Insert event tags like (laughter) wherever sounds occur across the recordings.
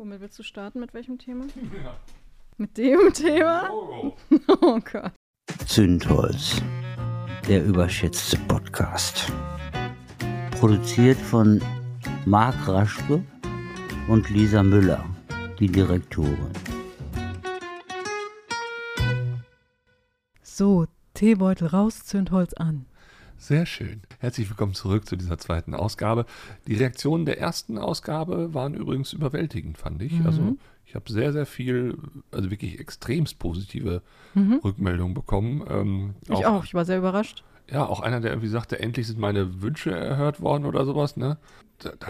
Womit willst du starten? Mit welchem Thema? (laughs) Ja. Mit dem Thema? Oh, (laughs) oh Gott. Zündholz, der überschätzte Podcast. Produziert von Marc Raschke und Lisa Müller, die Direktorin. So, Teebeutel raus, Zündholz an. Sehr schön. Herzlich willkommen zurück zu dieser zweiten Ausgabe. Die Reaktionen der ersten Ausgabe waren übrigens überwältigend, fand ich. Mhm. Also ich habe sehr, sehr viel, also wirklich extremst positive mhm. Rückmeldungen bekommen. Ähm, ich auch, auch, ich war sehr überrascht. Ja, auch einer, der irgendwie sagte, endlich sind meine Wünsche erhört worden oder sowas, ne?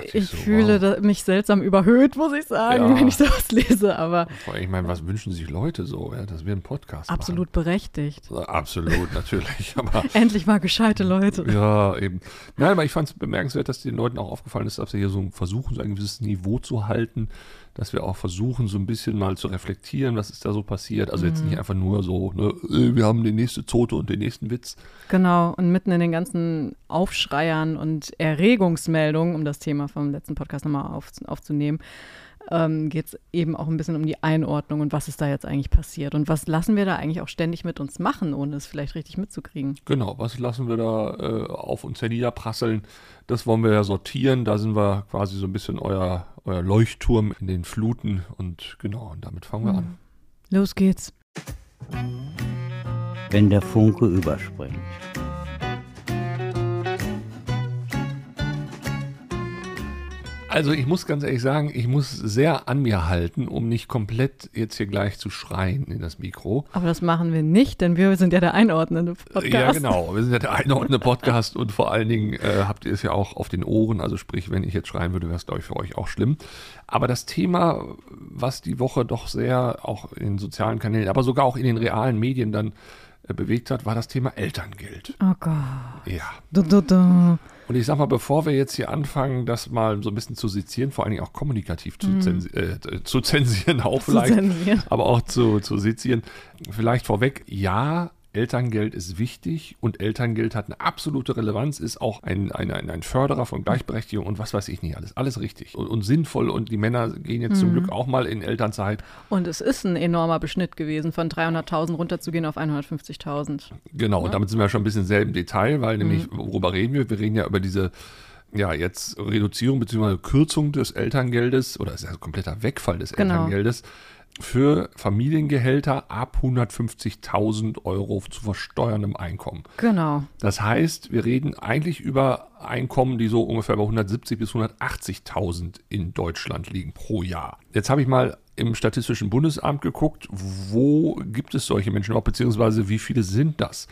ich, ich so, fühle wow. mich seltsam überhöht, muss ich sagen, ja. wenn ich sowas lese. Aber Vor allem, ich meine, was wünschen sich Leute so, ja, dass wir einen Podcast absolut machen? berechtigt. Absolut, (laughs) natürlich. Aber, (laughs) Endlich mal gescheite Leute. Ja, eben. Nein, aber ich fand es bemerkenswert, dass den Leuten auch aufgefallen ist, dass wir hier so versuchen, so ein gewisses Niveau zu halten dass wir auch versuchen, so ein bisschen mal zu reflektieren, was ist da so passiert. Also jetzt nicht mhm. einfach nur so, ne, äh, wir haben die nächste Zote und den nächsten Witz. Genau, und mitten in den ganzen Aufschreiern und Erregungsmeldungen, um das Thema vom letzten Podcast nochmal auf, aufzunehmen, ähm, geht es eben auch ein bisschen um die Einordnung und was ist da jetzt eigentlich passiert und was lassen wir da eigentlich auch ständig mit uns machen, ohne es vielleicht richtig mitzukriegen. Genau, was lassen wir da äh, auf uns herniederprasseln, das wollen wir ja sortieren, da sind wir quasi so ein bisschen euer, euer Leuchtturm in den Fluten und genau, und damit fangen wir mhm. an. Los geht's. Wenn der Funke überspringt. Also ich muss ganz ehrlich sagen, ich muss sehr an mir halten, um nicht komplett jetzt hier gleich zu schreien in das Mikro. Aber das machen wir nicht, denn wir sind ja der einordnende Podcast. Ja, genau. Wir sind ja der einordnende Podcast und vor allen Dingen äh, habt ihr es ja auch auf den Ohren. Also sprich, wenn ich jetzt schreien würde, wäre es, glaube ich, für euch auch schlimm. Aber das Thema, was die Woche doch sehr auch in sozialen Kanälen, aber sogar auch in den realen Medien dann bewegt hat, war das Thema Elterngeld. Oh Gott. Ja. Du, du, du. Und ich sag mal, bevor wir jetzt hier anfangen, das mal so ein bisschen zu sezieren, vor allen Dingen auch kommunikativ zu, mm. zensi äh, zu zensieren, auch vielleicht, aber auch zu, zu sezieren, vielleicht vorweg, ja, Elterngeld ist wichtig und Elterngeld hat eine absolute Relevanz, ist auch ein, ein, ein, ein Förderer von Gleichberechtigung und was weiß ich nicht alles. Alles richtig und, und sinnvoll und die Männer gehen jetzt mhm. zum Glück auch mal in Elternzeit. Und es ist ein enormer Beschnitt gewesen, von 300.000 runterzugehen auf 150.000. Genau, ja? und damit sind wir schon ein bisschen selben Detail, weil nämlich, mhm. worüber reden wir? Wir reden ja über diese ja, jetzt Reduzierung bzw. Kürzung des Elterngeldes oder ist ja kompletter Wegfall des genau. Elterngeldes für Familiengehälter ab 150.000 Euro zu versteuerndem Einkommen. Genau. Das heißt, wir reden eigentlich über Einkommen, die so ungefähr bei 170.000 bis 180.000 in Deutschland liegen pro Jahr. Jetzt habe ich mal im Statistischen Bundesamt geguckt, wo gibt es solche Menschen überhaupt, beziehungsweise wie viele sind das?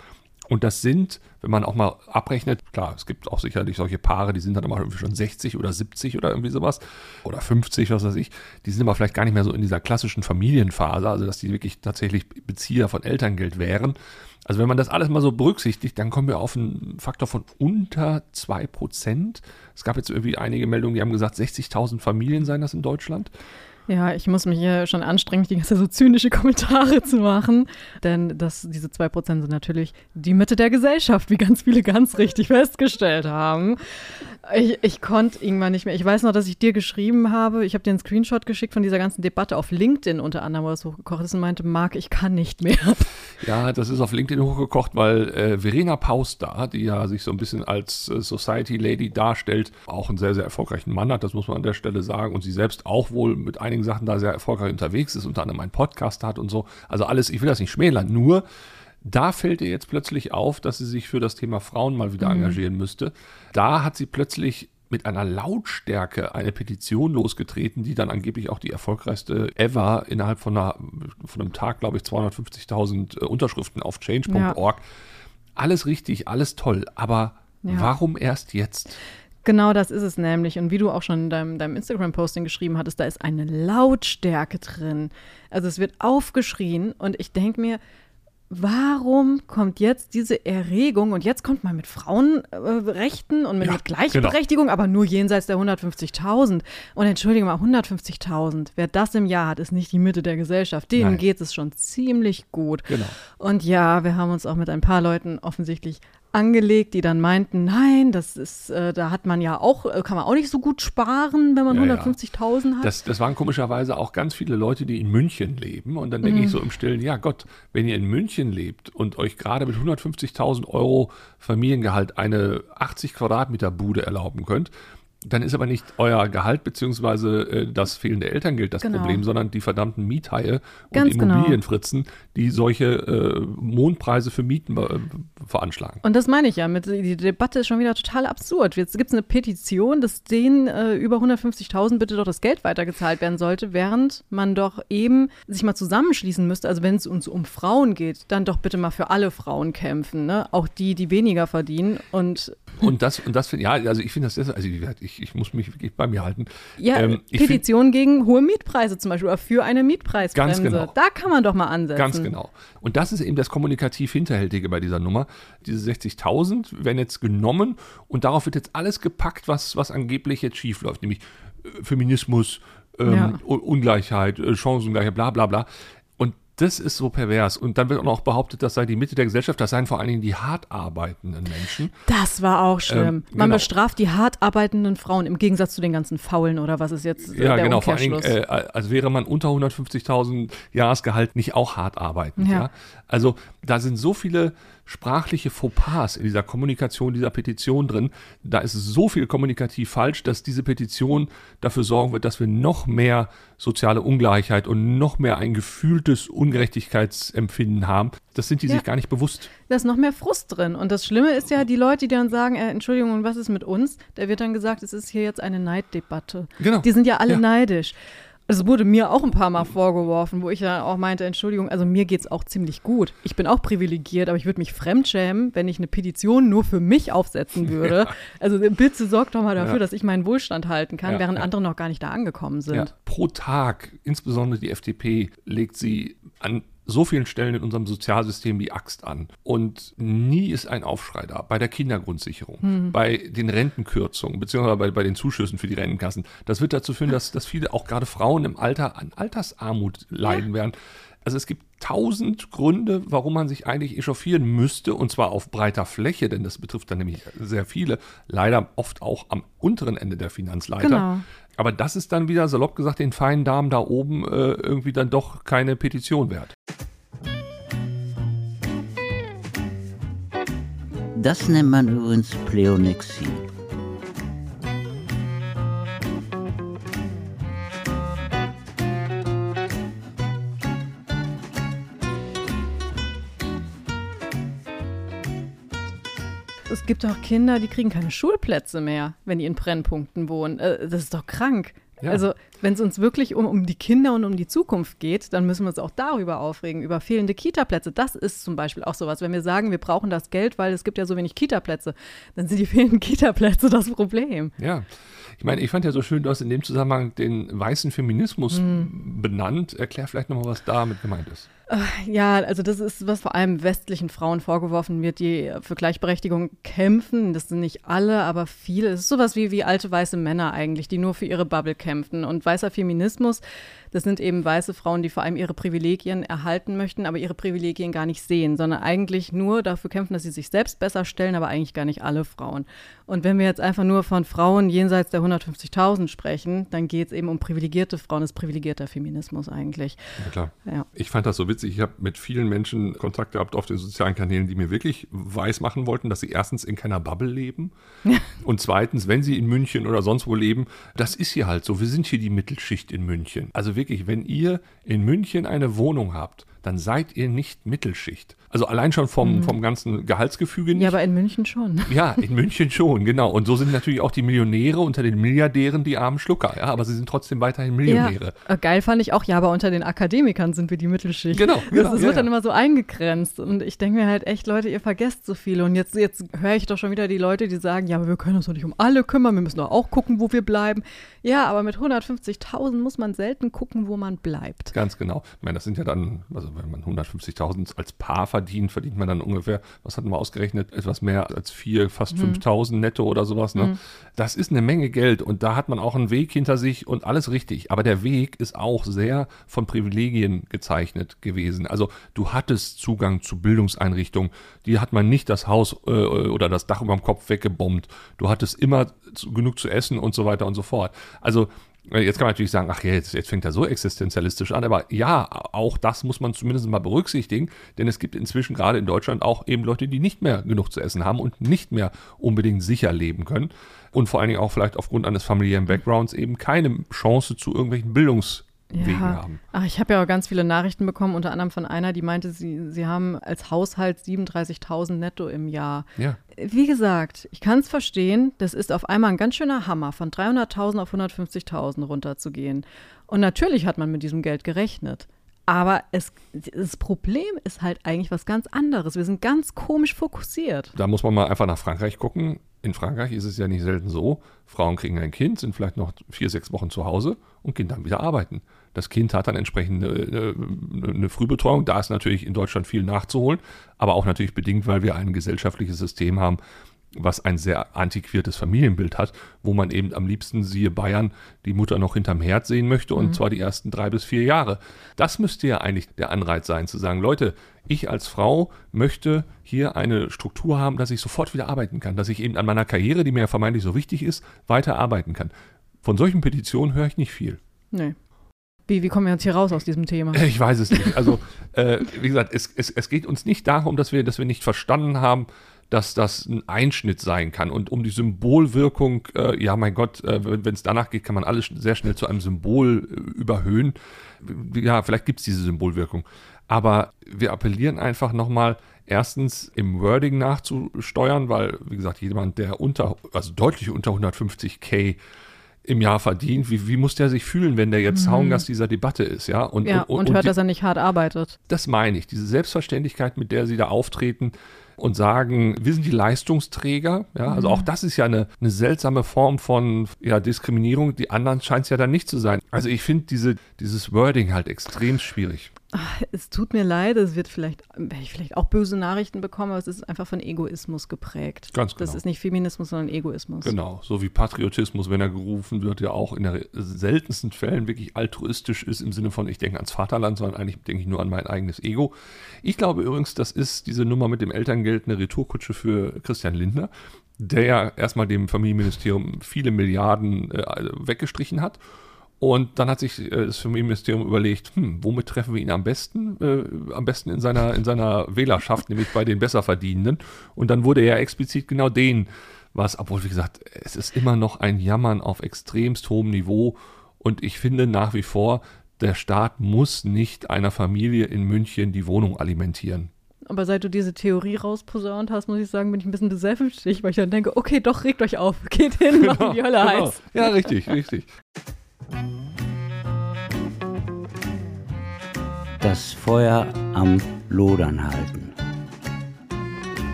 Und das sind, wenn man auch mal abrechnet, klar, es gibt auch sicherlich solche Paare, die sind dann aber irgendwie schon 60 oder 70 oder irgendwie sowas oder 50, was weiß ich. Die sind aber vielleicht gar nicht mehr so in dieser klassischen Familienphase, also dass die wirklich tatsächlich Bezieher von Elterngeld wären. Also wenn man das alles mal so berücksichtigt, dann kommen wir auf einen Faktor von unter 2%. Es gab jetzt irgendwie einige Meldungen, die haben gesagt, 60.000 Familien seien das in Deutschland. Ja, ich muss mich hier schon anstrengen, die ganze so zynische Kommentare zu machen. Denn das, diese 2% sind natürlich die Mitte der Gesellschaft, wie ganz viele ganz richtig festgestellt haben. Ich, ich konnte irgendwann nicht mehr. Ich weiß noch, dass ich dir geschrieben habe. Ich habe dir einen Screenshot geschickt von dieser ganzen Debatte auf LinkedIn unter anderem, wo es hochgekocht ist und meinte, Marc, ich kann nicht mehr. Ja, das ist auf LinkedIn hochgekocht, weil äh, Verena Pauster, die ja sich so ein bisschen als äh, Society Lady darstellt, auch einen sehr, sehr erfolgreichen Mann hat, das muss man an der Stelle sagen. Und sie selbst auch wohl mit einigen Sachen da sehr erfolgreich unterwegs ist, unter anderem einen Podcast hat und so. Also alles, ich will das nicht schmälern, nur da fällt ihr jetzt plötzlich auf, dass sie sich für das Thema Frauen mal wieder mhm. engagieren müsste. Da hat sie plötzlich mit einer Lautstärke eine Petition losgetreten, die dann angeblich auch die erfolgreichste ever innerhalb von, einer, von einem Tag, glaube ich, 250.000 äh, Unterschriften auf change.org. Ja. Alles richtig, alles toll, aber ja. warum erst jetzt? Genau das ist es nämlich. Und wie du auch schon in deinem, deinem Instagram-Posting geschrieben hattest, da ist eine Lautstärke drin. Also es wird aufgeschrien und ich denke mir, warum kommt jetzt diese Erregung und jetzt kommt man mit Frauenrechten und mit, ja, mit Gleichberechtigung, genau. aber nur jenseits der 150.000. Und entschuldige mal, 150.000, wer das im Jahr hat, ist nicht die Mitte der Gesellschaft. Denen geht es schon ziemlich gut. Genau. Und ja, wir haben uns auch mit ein paar Leuten offensichtlich angelegt, die dann meinten, nein, das ist, äh, da hat man ja auch, äh, kann man auch nicht so gut sparen, wenn man Ja, ja. 150.000 hat. Das, das waren komischerweise auch ganz viele Leute, die in München leben. Und dann denke ich so im Stillen, ja Gott, wenn ihr in München lebt und euch gerade mit 150.000 Euro Familiengehalt eine 80 Quadratmeter Bude erlauben könnt, dann ist aber nicht euer Gehalt beziehungsweise äh, das fehlende Elterngeld das Genau. Problem, sondern die verdammten Miethaie und Ganz genau. Immobilienfritzen, die solche äh, Mondpreise für Mieten äh, veranschlagen. Und das meine ich ja, mit, die Debatte ist schon wieder total absurd. Jetzt gibt es eine Petition, dass denen äh, über 150.000 bitte doch das Geld weitergezahlt werden sollte, während man doch eben sich mal zusammenschließen müsste. Also wenn es uns um Frauen geht, dann doch bitte mal für alle Frauen kämpfen, ne? Auch die, die weniger verdienen. Und Und das, und das finde ja, also ich finde das, also wie gesagt, ich, ich muss mich wirklich bei mir halten. ja, Ähm, ich find- Petition gegen hohe Mietpreise zum Beispiel, oder für eine Mietpreisbremse. Ganz genau. Da kann man doch mal ansetzen. Ganz genau. Und das ist eben das kommunikativ Hinterhältige bei dieser Nummer. Diese 60.000 werden jetzt genommen und darauf wird jetzt alles gepackt, was, was angeblich jetzt schief läuft, nämlich äh, Feminismus, ähm, Ja. Ungleichheit, äh, Chancengleichheit, bla bla bla. Das ist so pervers. Und dann wird auch noch behauptet, das sei die Mitte der Gesellschaft, das seien vor allen Dingen die hart arbeitenden Menschen. Das war auch schlimm. Ähm, Man genau. bestraft die hart arbeitenden Frauen im Gegensatz zu den ganzen Faulen oder was ist jetzt äh, Ja, der genau, vor allen. Dingen, äh, als wäre man unter 150.000 Jahresgehalt nicht auch hart arbeiten. Ja. Ja. Also da sind so viele sprachliche Fauxpas in dieser Kommunikation dieser Petition drin. Da ist so viel kommunikativ falsch, dass diese Petition dafür sorgen wird, dass wir noch mehr soziale Ungleichheit und noch mehr ein gefühltes Ungerechtigkeitsempfinden haben. Das sind die Ja. sich gar nicht bewusst. Da ist noch mehr Frust drin. Und das Schlimme ist ja, die Leute, die dann sagen, äh, Entschuldigung, und was ist mit uns? Da wird dann gesagt, es ist hier jetzt eine Neiddebatte. Genau. Die sind ja alle Ja. neidisch. Es wurde mir auch ein paar Mal vorgeworfen, wo ich dann auch meinte, Entschuldigung, also mir geht's auch ziemlich gut. Ich bin auch privilegiert, aber ich würde mich fremdschämen, wenn ich eine Petition nur für mich aufsetzen (laughs) würde. Also bitte sorgt doch mal dafür, Ja. dass ich meinen Wohlstand halten kann, Ja, während ja. andere noch gar nicht da angekommen sind. Ja, pro Tag, insbesondere die FDP, legt sie an so vielen Stellen in unserem Sozialsystem die Axt an. Und nie ist ein Aufschrei da. Bei der Kindergrundsicherung, bei den Rentenkürzungen, beziehungsweise bei, bei den Zuschüssen für die Rentenkassen. Das wird dazu führen, dass, dass viele, auch gerade Frauen im Alter, an Altersarmut leiden werden. Also es gibt tausend Gründe, warum man sich eigentlich echauffieren müsste, und zwar auf breiter Fläche, denn das betrifft dann nämlich sehr viele, leider oft auch am unteren Ende der Finanzleiter. Genau. Aber das ist dann wieder, salopp gesagt, den feinen Damen da oben äh, irgendwie dann doch keine Petition wert. Das nennt man übrigens Pleonexie. Gibt auch Kinder, die kriegen keine Schulplätze mehr, wenn die in Brennpunkten wohnen. Äh, Das ist doch krank. Ja. Also, wenn es uns wirklich um, um die Kinder und um die Zukunft geht, dann müssen wir uns auch darüber aufregen, über fehlende Kita-Plätze. Das ist zum Beispiel auch sowas. Wenn wir sagen, wir brauchen das Geld, weil es gibt ja so wenig Kita-Plätze, dann sind die (laughs) fehlenden Kita-Plätze das Problem. Ja. Ich meine, ich fand ja so schön, du hast in dem Zusammenhang den weißen Feminismus Mhm. benannt. Erklär vielleicht nochmal, was damit gemeint ist. Ja, also das ist, was vor allem westlichen Frauen vorgeworfen wird, die für Gleichberechtigung kämpfen. Das sind nicht alle, aber viele. Es ist sowas wie, wie alte weiße Männer eigentlich, die nur für ihre Bubble kämpfen. Und weißer Feminismus, das sind eben weiße Frauen, die vor allem ihre Privilegien erhalten möchten, aber ihre Privilegien gar nicht sehen, sondern eigentlich nur dafür kämpfen, dass sie sich selbst besser stellen, aber eigentlich gar nicht alle Frauen. Und wenn wir jetzt einfach nur von Frauen jenseits der 150.000 sprechen, dann geht es eben um privilegierte Frauen, das ist privilegierter Feminismus eigentlich. Ja, klar. Ja. Ich fand das so witzig. Ich habe mit vielen Menschen Kontakt gehabt auf den sozialen Kanälen, die mir wirklich weiß machen wollten, dass sie erstens in keiner Bubble leben (laughs) und zweitens, wenn sie in München oder sonst wo leben, das ist hier halt so. Wir sind hier die Mittelschicht in München. Also wirklich, wenn ihr in München eine Wohnung habt, dann seid ihr nicht Mittelschicht. Also allein schon vom, vom ganzen Gehaltsgefüge nicht. Ja, aber in München schon. (laughs) Ja, in München schon, genau. Und so sind natürlich auch die Millionäre unter den Milliardären die armen Schlucker. Ja, aber sie sind trotzdem weiterhin Millionäre. Ja, äh, geil fand ich auch, ja, aber unter den Akademikern sind wir die Mittelschicht. Genau, genau, Das, das ja, wird dann ja. immer so eingegrenzt. Und ich denke mir halt echt, Leute, ihr vergesst so viele. Und jetzt, jetzt höre ich doch schon wieder die Leute, die sagen, ja, aber wir können uns doch nicht um alle kümmern, wir müssen doch auch gucken, wo wir bleiben. Ja, aber mit 150.000 muss man selten gucken, wo man bleibt. Ganz genau. Ich meine, das sind ja dann, also wenn man 150.000 als Paar verdient, verdient, verdient man dann ungefähr, was hatten wir ausgerechnet, etwas mehr als vier, fast mhm. 5000 netto oder sowas. Ne? Mhm. Das ist eine Menge Geld und da hat man auch einen Weg hinter sich und alles richtig. Aber der Weg ist auch sehr von Privilegien gezeichnet gewesen. Also du hattest Zugang zu Bildungseinrichtungen, die hat man nicht das Haus äh, oder das Dach über dem Kopf weggebombt. Du hattest immer zu, genug zu essen und so weiter und so fort. Also Jetzt kann man natürlich sagen, ach ja, jetzt, jetzt fängt er so existenzialistisch an, aber ja, auch das muss man zumindest mal berücksichtigen, denn es gibt inzwischen gerade in Deutschland auch eben Leute, die nicht mehr genug zu essen haben und nicht mehr unbedingt sicher leben können und vor allen Dingen auch vielleicht aufgrund eines familiären Backgrounds eben keine Chance zu irgendwelchen Bildungs- Wegen haben. Ach, ich habe ja auch ganz viele Nachrichten bekommen, unter anderem von einer, die meinte, sie, sie haben als Haushalt 37.000 netto im Jahr. Ja. Wie gesagt, ich kann es verstehen, das ist auf einmal ein ganz schöner Hammer, von 300.000 auf 150.000 runterzugehen. Und natürlich hat man mit diesem Geld gerechnet. Aber es, das Problem ist halt eigentlich was ganz anderes. Wir sind ganz komisch fokussiert. Da muss man mal einfach nach Frankreich gucken. In Frankreich ist es ja nicht selten so, Frauen kriegen ein Kind, sind vielleicht noch vier, sechs Wochen zu Hause und gehen dann wieder arbeiten. Das Kind hat dann entsprechend eine, eine, eine Frühbetreuung. Da ist natürlich in Deutschland viel nachzuholen, aber auch natürlich bedingt, weil wir ein gesellschaftliches System haben, was ein sehr antiquiertes Familienbild hat, wo man eben am liebsten, siehe Bayern, die Mutter noch hinterm Herd sehen möchte und mhm. zwar die ersten drei bis vier Jahre. Das müsste ja eigentlich der Anreiz sein, zu sagen, Leute, ich als Frau möchte hier eine Struktur haben, dass ich sofort wieder arbeiten kann, dass ich eben an meiner Karriere, die mir ja vermeintlich so wichtig ist, weiter arbeiten kann. Von solchen Petitionen höre ich nicht viel. Nee. Wie, wie kommen wir jetzt hier raus aus diesem Thema? (laughs) Ich weiß es nicht. Also, äh, wie gesagt, es, es, es geht uns nicht darum, dass wir, dass wir nicht verstanden haben, dass das ein Einschnitt sein kann. Und um die Symbolwirkung, äh, ja, mein Gott, äh, wenn es danach geht, kann man alles sehr schnell zu einem Symbol äh, überhöhen. Ja, vielleicht gibt es diese Symbolwirkung. Aber wir appellieren einfach nochmal, erstens im Wording nachzusteuern, weil, wie gesagt, jemand, der unter, also deutlich unter 150k im Jahr verdient, wie, wie muss der sich fühlen, wenn der jetzt mhm. Zaungast dieser Debatte ist, ja? Und, ja, und, und, und hört, die, dass er nicht hart arbeitet. Das meine ich, diese Selbstverständlichkeit, mit der sie da auftreten, und sagen, wir sind die Leistungsträger. Ja, also auch mhm. das ist ja eine, eine seltsame Form von ja, Diskriminierung. Die anderen scheint es ja dann nicht zu sein. Also ich finde diese, dieses Wording halt extrem schwierig. Ach, es tut mir leid, es wird vielleicht, werde ich vielleicht auch böse Nachrichten bekommen, aber es ist einfach von Egoismus geprägt. Ganz genau. Das ist nicht Feminismus, sondern Egoismus. Genau, so wie Patriotismus, wenn er gerufen wird, ja auch in den seltensten Fällen wirklich altruistisch ist im Sinne von, ich denke ans Vaterland, sondern eigentlich denke ich nur an mein eigenes Ego. Ich glaube übrigens, das ist diese Nummer mit dem Elterngeld eine Retourkutsche für Christian Lindner, der ja erstmal dem Familienministerium viele Milliarden äh, weggestrichen hat und dann hat sich äh, das Familienministerium überlegt, hm, womit treffen wir ihn am besten? Äh, am besten in seiner, in seiner Wählerschaft, (laughs) nämlich bei den Besserverdienenden. Und dann wurde er explizit genau den, was, obwohl, wie gesagt, es ist immer noch ein Jammern auf extremst hohem Niveau. Und ich finde nach wie vor, der Staat muss nicht einer Familie in München die Wohnung alimentieren. Aber seit du diese Theorie rausposaunt hast, muss ich sagen, bin ich ein bisschen besänftigt, weil ich dann denke, okay, doch, regt euch auf, (laughs) geht hin, genau, macht die Hölle genau. heiß. Ja, richtig, richtig. Das Feuer am Lodern halten.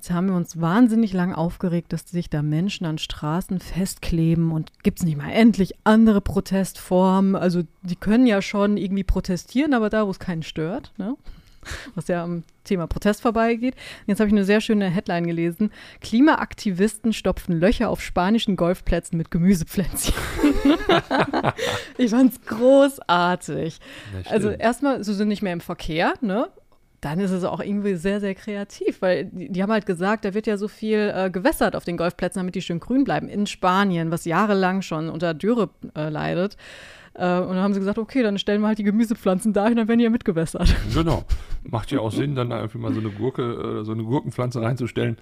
Jetzt haben wir uns wahnsinnig lang aufgeregt, dass sich da Menschen an Straßen festkleben und gibt es nicht mal endlich andere Protestformen. Also die können ja schon irgendwie protestieren, aber da, wo es keinen stört. Ne? Was ja am Thema Protest vorbeigeht. Jetzt habe ich eine sehr schöne Headline gelesen. Klimaaktivisten stopfen Löcher auf spanischen Golfplätzen mit Gemüsepflänzchen. (laughs) ich fand es großartig. Also erstmal, sie sind nicht mehr im Verkehr, ne? dann ist es auch irgendwie sehr, sehr kreativ, weil die, die haben halt gesagt, da wird ja so viel äh, gewässert auf den Golfplätzen, damit die schön grün bleiben. In Spanien, was jahrelang schon unter Dürre äh, leidet. Äh, und dann haben sie gesagt, okay, dann stellen wir halt die Gemüsepflanzen dahin, dann werden die ja mitgewässert. (laughs) Genau. Macht ja auch Sinn, dann einfach mal so eine Gurke, äh, so eine Gurkenpflanze reinzustellen,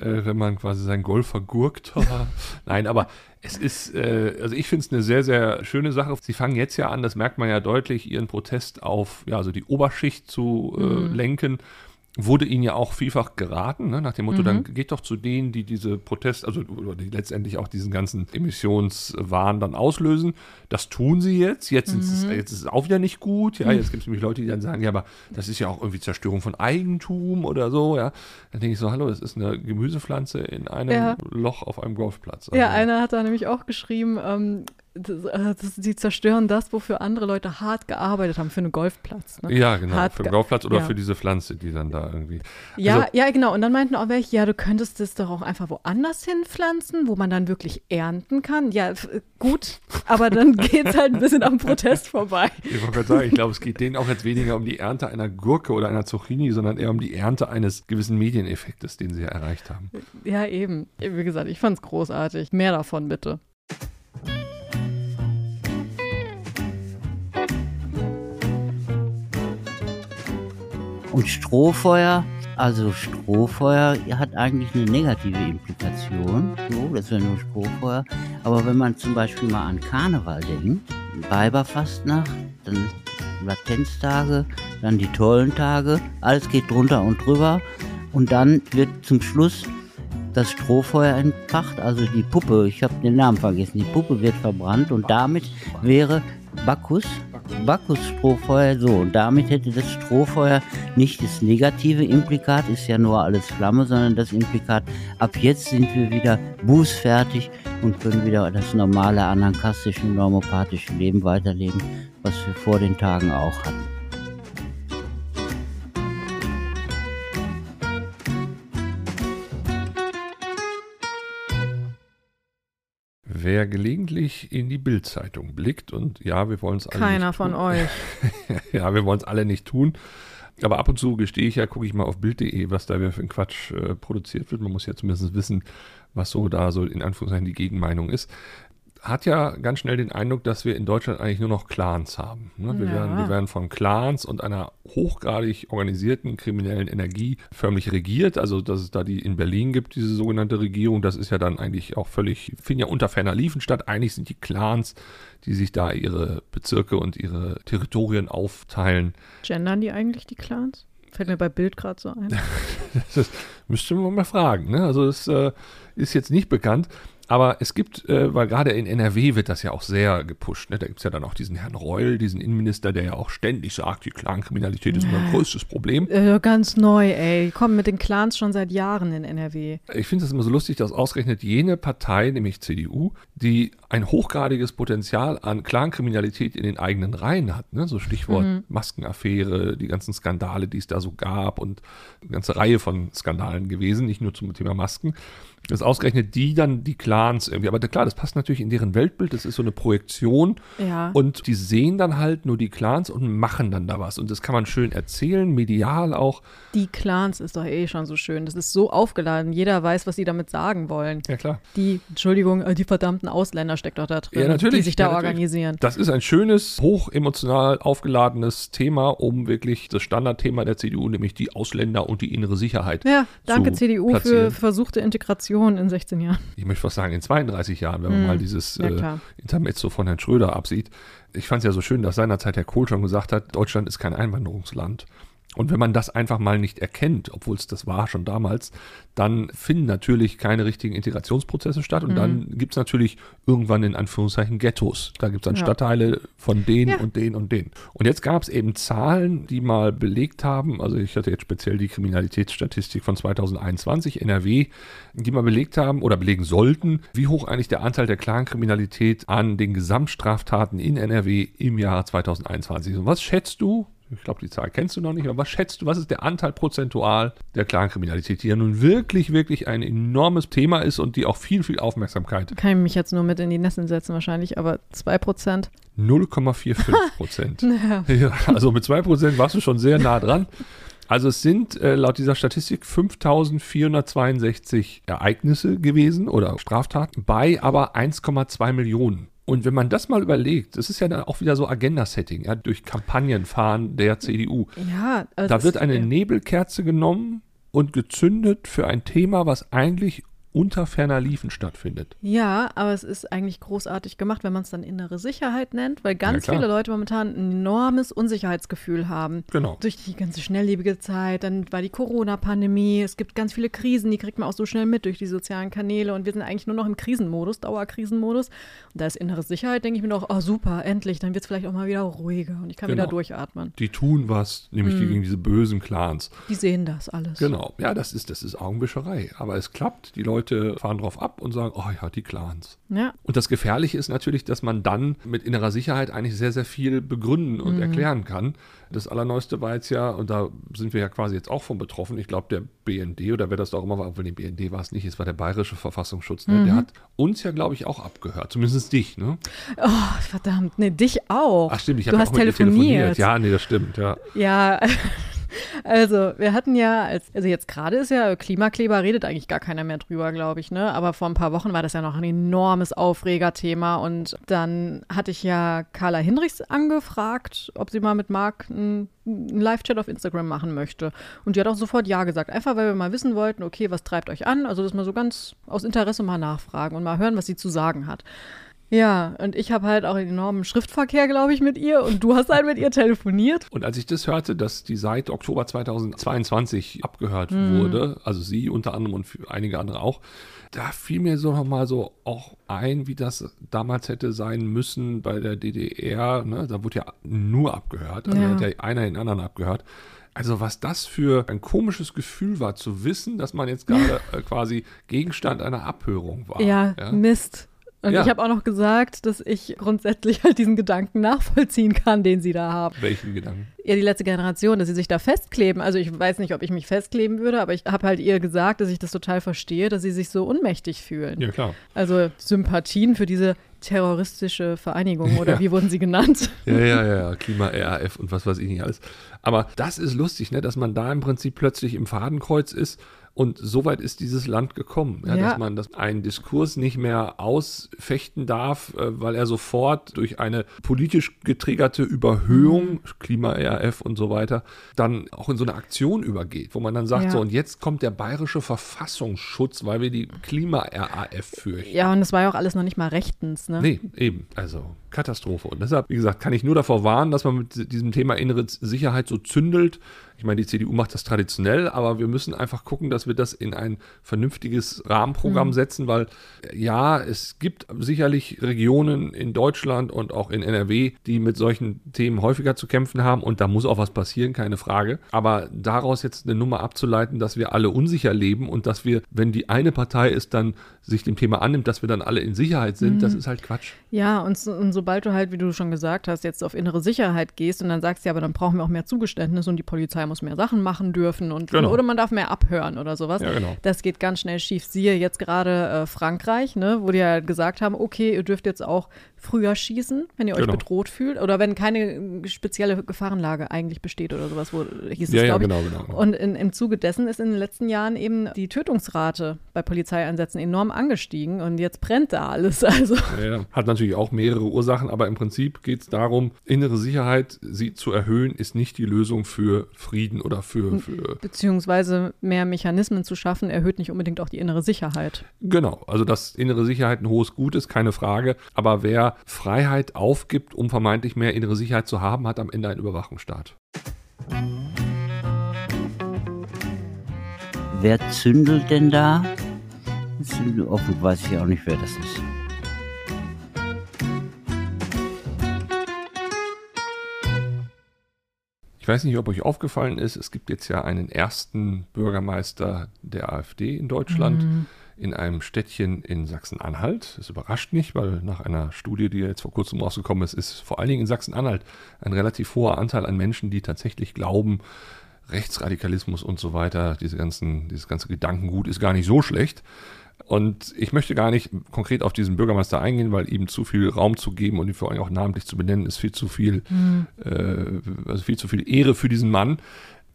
äh, wenn man quasi sein Golf vergurkt. (laughs) Nein, aber es ist, äh, also ich finde es eine sehr, sehr schöne Sache. Sie fangen jetzt ja an, das merkt man ja deutlich, ihren Protest auf, ja, also die Oberschicht zu mhm. lenken wurde ihnen ja auch vielfach geraten, ne, nach dem Motto, mhm. dann geht doch zu denen, die diese Protest, also die letztendlich auch diesen ganzen Emissionswahn dann auslösen. Das tun sie jetzt. Jetzt, mhm. ist, es, jetzt ist es auch wieder nicht gut. Ja, jetzt gibt es nämlich Leute, die dann sagen, ja, aber das ist ja auch irgendwie Zerstörung von Eigentum oder so. Ja, dann denke ich so, hallo, das ist eine Gemüsepflanze in einem ja. Loch auf einem Golfplatz. Also, ja, einer hat da nämlich auch geschrieben, ähm, das, äh, das, die zerstören das, wofür andere Leute hart gearbeitet haben, für einen Golfplatz. Ne? Ja, genau, Hart für ge- Golfplatz oder ja. für diese Pflanze, die dann da irgendwie. Ja, Also- ja, genau. Und dann meinten auch welche, ja, du könntest es doch auch einfach woanders hinpflanzen, wo man dann wirklich ernten kann. Ja, f- gut, aber dann (laughs) geht es halt ein bisschen am Protest vorbei. Ich wollte gerade sagen, ich glaube, es geht denen auch jetzt weniger um die Ernte einer Gurke oder einer Zucchini, sondern eher um die Ernte eines gewissen Medieneffektes, den sie ja erreicht haben. Ja, eben. Wie gesagt, ich fand's großartig. Mehr davon bitte. Und Strohfeuer, also Strohfeuer hat eigentlich eine negative Implikation. So, das wäre nur Strohfeuer. Aber wenn man zum Beispiel mal an Karneval denkt, Weiberfastnacht, dann Latenztage, dann die tollen Tage, alles geht drunter und drüber. Und dann wird zum Schluss das Strohfeuer entfacht, also die Puppe, ich habe den Namen vergessen, die Puppe wird verbrannt und damit wäre Bacchus, Bacchus Strohfeuer so und damit hätte das Strohfeuer nicht das negative Implikat, ist ja nur alles Flamme, sondern das Implikat, ab jetzt sind wir wieder bußfertig und können wieder das normale anankastische, normopathische Leben weiterleben, was wir vor den Tagen auch hatten. Wer gelegentlich in die Bildzeitung blickt und ja, wir wollen es alle Keiner nicht von tun. euch. (laughs) ja, wir wollen es alle nicht tun. Aber ab und zu gestehe ich ja, gucke ich mal auf Bild.de, was da für ein Quatsch äh, produziert wird. Man muss ja zumindest wissen, was so da so in Anführungszeichen die Gegenmeinung ist. Hat ja ganz schnell den Eindruck, dass wir in Deutschland eigentlich nur noch Clans haben. Ne? Wir, Ja. werden, wir werden von Clans und einer hochgradig organisierten kriminellen Energie förmlich regiert. Also, dass es da die in Berlin gibt, diese sogenannte Regierung, das ist ja dann eigentlich auch völlig, finden ja unter ferner Liefen statt. Eigentlich sind die Clans, die sich da ihre Bezirke und ihre Territorien aufteilen, Gendern die eigentlich die Clans? Fällt mir bei Bild gerade so ein. (laughs) Das müsste man mal fragen. Ne? Also es äh, ist jetzt nicht bekannt. Aber es gibt, äh, weil gerade in NRW wird das ja auch sehr gepusht. Ne? Da gibt es ja dann auch diesen Herrn Reul, diesen Innenminister, der ja auch ständig sagt, die Clankriminalität ist unser größtes Problem. Äh, ganz neu, ey. Kommen mit den Clans schon seit Jahren in NRW. Ich finde es immer so lustig, dass ausgerechnet jene Partei, nämlich CDU, die ein hochgradiges Potenzial an Clankriminalität in den eigenen Reihen hat. Ne? So Stichwort Maskenaffäre, die ganzen Skandale, die es da so gab und eine ganze Reihe von Skandalen gewesen, nicht nur zum Thema Masken. Dass ausgerechnet die dann die Clans irgendwie, aber klar, das passt natürlich in deren Weltbild, das ist so eine Projektion Ja. und die sehen dann halt nur die Clans und machen dann da was und das kann man schön erzählen, medial auch. Die Clans ist doch eh schon so schön. Das ist so aufgeladen. Jeder weiß, was sie damit sagen wollen. Ja klar. Die, Entschuldigung, äh, die verdammten Ausländer steckt doch da drin, Ja, natürlich. die sich da Ja, natürlich. organisieren. Das ist ein schönes, hochemotional aufgeladenes Thema, um wirklich das Standardthema der CDU, nämlich die Ausländer und die innere Sicherheit. Ja, danke CDU platzieren. für versuchte Integration in 16 Jahren. Ich möchte fast sagen, in 32 Jahren, wenn man Hm. mal dieses Ja, äh. Intermezzo von Herrn Schröder absieht. Ich fand es ja so schön, dass seinerzeit Herr Kohl schon gesagt hat, Deutschland ist kein Einwanderungsland. Und wenn man das einfach mal nicht erkennt, obwohl es das war schon damals, dann finden natürlich keine richtigen Integrationsprozesse statt. Und dann gibt es natürlich irgendwann in Anführungszeichen Ghettos. Da gibt es dann Mhm. Ja. Stadtteile von den Ja. und den und den. Und jetzt gab es eben Zahlen, die mal belegt haben, also ich hatte jetzt speziell die Kriminalitätsstatistik von 2021 NRW, die mal belegt haben oder belegen sollten, wie hoch eigentlich der Anteil der Clankriminalität an den Gesamtstraftaten in NRW im Jahr 2021 ist. Und was schätzt du? Ich glaube, die Zahl kennst du noch nicht, aber was schätzt du, was ist der Anteil prozentual der Clankriminalität, die ja nun wirklich, wirklich ein enormes Thema ist und die auch viel, viel Aufmerksamkeit Kann ich mich jetzt nur mit in die Nesseln setzen wahrscheinlich, aber 2%. 0,45 Prozent. (laughs) Ja. Ja, also mit 2 Prozent warst du schon sehr nah dran. Also es sind äh, laut dieser Statistik 5462 Ereignisse gewesen oder Straftaten bei aber 1,2 Millionen. Und wenn man das mal überlegt, das ist ja dann auch wieder so Agenda-Setting, ja, durch Kampagnen fahren der CDU. Ja, also Da wird eine ja. Nebelkerze genommen und gezündet für ein Thema, was eigentlich unter ferner Liefen stattfindet. Ja, aber es ist eigentlich großartig gemacht, wenn man es dann innere Sicherheit nennt, weil ganz klar. viele Leute momentan ein enormes Unsicherheitsgefühl haben. Genau. Durch die ganze schnelllebige Zeit, dann war die Corona-Pandemie, es gibt ganz viele Krisen, die kriegt man auch so schnell mit durch die sozialen Kanäle und wir sind eigentlich nur noch im Krisenmodus, Dauerkrisenmodus. Und da ist innere Sicherheit, denke ich mir doch, oh super, endlich, dann wird es vielleicht auch mal wieder ruhiger und ich kann Genau. wieder durchatmen. Die tun was, nämlich Hm. die gegen diese bösen Clans. Die sehen das alles. Genau, ja, das ist, das ist Augenwischerei. Aber es klappt. Die Leute Leute fahren drauf ab und sagen, oh ja, die Clans. Ja. Und das Gefährliche ist natürlich, dass man dann mit innerer Sicherheit eigentlich sehr, sehr viel begründen und erklären kann. Das Allerneueste war jetzt ja, und da sind wir ja quasi jetzt auch von betroffen, ich glaube, der BND oder wer das da auch immer war, obwohl der BND war es nicht, es war der Bayerische Verfassungsschutz, ne? der hat uns ja, glaube ich, auch abgehört, zumindest dich, ne? Oh, verdammt. Nee, dich auch. Ach stimmt, ich habe hast auch dir telefoniert. Ja, nee, das stimmt, ja. Ja, also wir hatten ja, als, also jetzt gerade ist ja Klimakleber, redet eigentlich gar keiner mehr drüber, glaube ich, ne? Aber vor ein paar Wochen war das ja noch ein enormes Aufregerthema und dann hatte ich ja Carla Hinrichs angefragt, ob sie mal mit Marc einen Live-Chat auf Instagram machen möchte. Und die hat auch sofort Ja gesagt. Einfach, weil wir mal wissen wollten, okay, was treibt euch an? Also, das mal so ganz aus Interesse mal nachfragen und mal hören, was sie zu sagen hat. Ja, und ich habe halt auch einen enormen Schriftverkehr, glaube ich, mit ihr und du hast halt mit ihr telefoniert. Und als ich das hörte, dass die seit Oktober 2022 abgehört wurde, also sie unter anderem und für einige andere auch, da fiel mir so nochmal so auch ein, wie das damals hätte sein müssen bei der DDR. Ne? Da wurde ja nur abgehört, also Ja. hat ja einer den anderen abgehört. Also was das für ein komisches Gefühl war, zu wissen, dass man jetzt gerade äh, quasi Gegenstand einer Abhörung war. Ja, Mist. Und Ja. ich habe auch noch gesagt, dass ich grundsätzlich halt diesen Gedanken nachvollziehen kann, den sie da haben. Welchen Gedanken? Ja, die letzte Generation, dass sie sich da festkleben. Also ich weiß nicht, ob ich mich festkleben würde, aber ich habe halt ihr gesagt, dass ich das total verstehe, dass sie sich so unmächtig fühlen. Ja, klar. Also Sympathien für diese terroristische Vereinigung oder Ja. wie wurden sie genannt? Ja, ja, ja, Klima, RAF und was weiß ich nicht alles. Aber das ist lustig, ne, dass man da im Prinzip plötzlich im Fadenkreuz ist und so weit ist dieses Land gekommen, ja, Ja. dass man das, einen Diskurs nicht mehr ausfechten darf, äh, weil er sofort durch eine politisch getriggerte Überhöhung, Klima, RAF und so weiter, dann auch in so eine Aktion übergeht, wo man dann sagt, Ja. so und jetzt kommt der bayerische Verfassungsschutz, weil wir die Klima-RAF fürchten. Ja, und das war ja auch alles noch nicht mal rechtens, ne? Nee, eben. Also Katastrophe. Und deshalb, wie gesagt, kann ich nur davor warnen, dass man mit diesem Thema innere Sicherheit so zündelt. Ich meine, die CDU macht das traditionell, aber wir müssen einfach gucken, dass wir das in ein vernünftiges Rahmenprogramm setzen, weil ja, es gibt sicherlich Regionen in Deutschland und auch in NRW, die mit solchen Themen häufiger zu kämpfen haben und da muss auch was passieren, keine Frage. Aber daraus jetzt eine Nummer abzuleiten, dass wir alle unsicher leben und dass wir, wenn die eine Partei ist, dann sich dem Thema annimmt, dass wir dann alle in Sicherheit sind, das ist halt Quatsch. Ja, und, so, und sobald du halt, wie du schon gesagt hast, jetzt auf innere Sicherheit gehst und dann sagst, ja, aber dann brauchen wir auch mehr Zugeständnis und die Polizei muss mehr Sachen machen dürfen und Genau. oder man darf mehr abhören oder sowas. Ja, genau. Das geht ganz schnell schief. Siehe jetzt gerade äh, Frankreich, ne, wo die ja gesagt haben, okay, ihr dürft jetzt auch früher schießen, wenn ihr euch Genau. bedroht fühlt oder wenn keine spezielle Gefahrenlage eigentlich besteht oder sowas, wo hieß es, Ja, ja, glaube ich. genau, genau, genau. Und in, im Zuge dessen ist in den letzten Jahren eben die Tötungsrate bei Polizeieinsätzen enorm angestiegen und jetzt brennt da alles. (laughs) Also Ja, ja. Hat natürlich auch mehrere Ursachen, aber im Prinzip geht es darum, innere Sicherheit sie zu erhöhen, ist nicht die Lösung für Frieden oder für, für beziehungsweise mehr Mechanismen zu schaffen, erhöht nicht unbedingt auch die innere Sicherheit. genau, also dass innere Sicherheit ein hohes Gut ist, keine Frage. Aber wer Freiheit aufgibt, um vermeintlich mehr innere Sicherheit zu haben, hat am Ende einen Überwachungsstaat. Wer zündelt denn da? Zündel- Oh, gut, weiß ich auch nicht, wer das ist. Ich weiß nicht, ob euch aufgefallen ist, es gibt jetzt ja einen ersten Bürgermeister der AfD in Deutschland in einem Städtchen in Sachsen-Anhalt. Das überrascht nicht, weil nach einer Studie, die jetzt vor kurzem rausgekommen ist, ist vor allen Dingen in Sachsen-Anhalt ein relativ hoher Anteil an Menschen, die tatsächlich glauben, Rechtsradikalismus und so weiter, diese ganzen, dieses ganze Gedankengut ist gar nicht so schlecht. Und ich möchte gar nicht konkret auf diesen Bürgermeister eingehen, weil ihm zu viel Raum zu geben und ihn vor allem auch namentlich zu benennen, ist viel zu viel, äh, also viel zu viel Ehre für diesen Mann.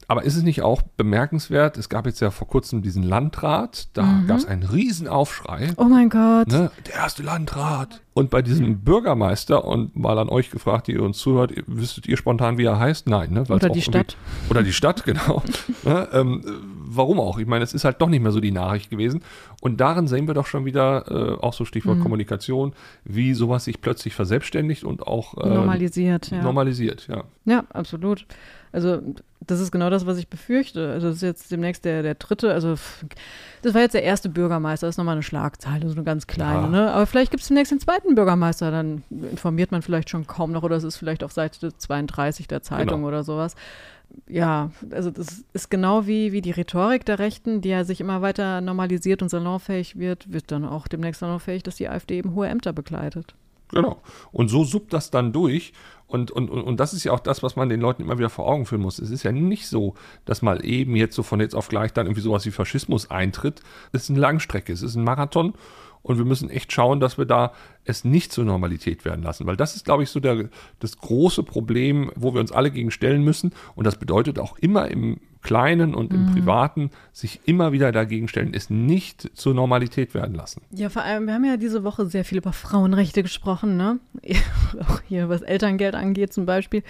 Aber ist es nicht auch bemerkenswert? Es gab jetzt ja vor kurzem diesen Landrat, da gab es einen Riesenaufschrei. Oh mein Gott. Ne? Der erste Landrat. Und bei diesem Bürgermeister, und mal an euch gefragt, die ihr uns zuhört, wüsstet ihr spontan, wie er heißt? Nein, ne? Weil's Oder die Stadt. Oder die Stadt, (laughs) genau. ne? ähm, warum auch? Ich meine, es ist halt doch nicht mehr so die Nachricht gewesen. Und darin sehen wir doch schon wieder, äh, auch so Stichwort Mhm. Kommunikation, wie sowas sich plötzlich verselbstständigt und auch äh, Normalisiert, ja. normalisiert, ja. Ja, absolut. Also das ist genau das, was ich befürchte. Also das ist jetzt demnächst der, der dritte, also das war jetzt der erste Bürgermeister, das ist nochmal eine Schlagzeile, so eine ganz kleine, ja. ne? Aber vielleicht gibt es demnächst den zweiten Bürgermeister, dann informiert man vielleicht schon kaum noch oder es ist vielleicht auf Seite 32 der Zeitung genau. oder sowas. Ja, also das ist genau wie, wie die Rhetorik der Rechten, die ja sich immer weiter normalisiert und salonfähig wird, wird dann auch demnächst salonfähig, dass die AfD eben hohe Ämter begleitet. Genau. Und so suppt das dann durch. Und, und, und das ist ja auch das, was man den Leuten immer wieder vor Augen führen muss. Es ist ja nicht so, dass mal eben jetzt so von jetzt auf gleich dann irgendwie sowas wie Faschismus eintritt. Es ist eine Langstrecke, es ist ein Marathon. Und wir müssen echt schauen, dass wir da es nicht zur Normalität werden lassen. Weil das ist, glaube ich, so der, das große Problem, wo wir uns alle gegen stellen müssen. Und das bedeutet auch immer im Kleinen und im mhm. Privaten sich immer wieder dagegen stellen, es nicht zur Normalität werden lassen. Ja, vor allem, wir haben ja diese Woche sehr viel über Frauenrechte gesprochen, ne? (laughs) auch hier, was Elterngeld angeht zum Beispiel.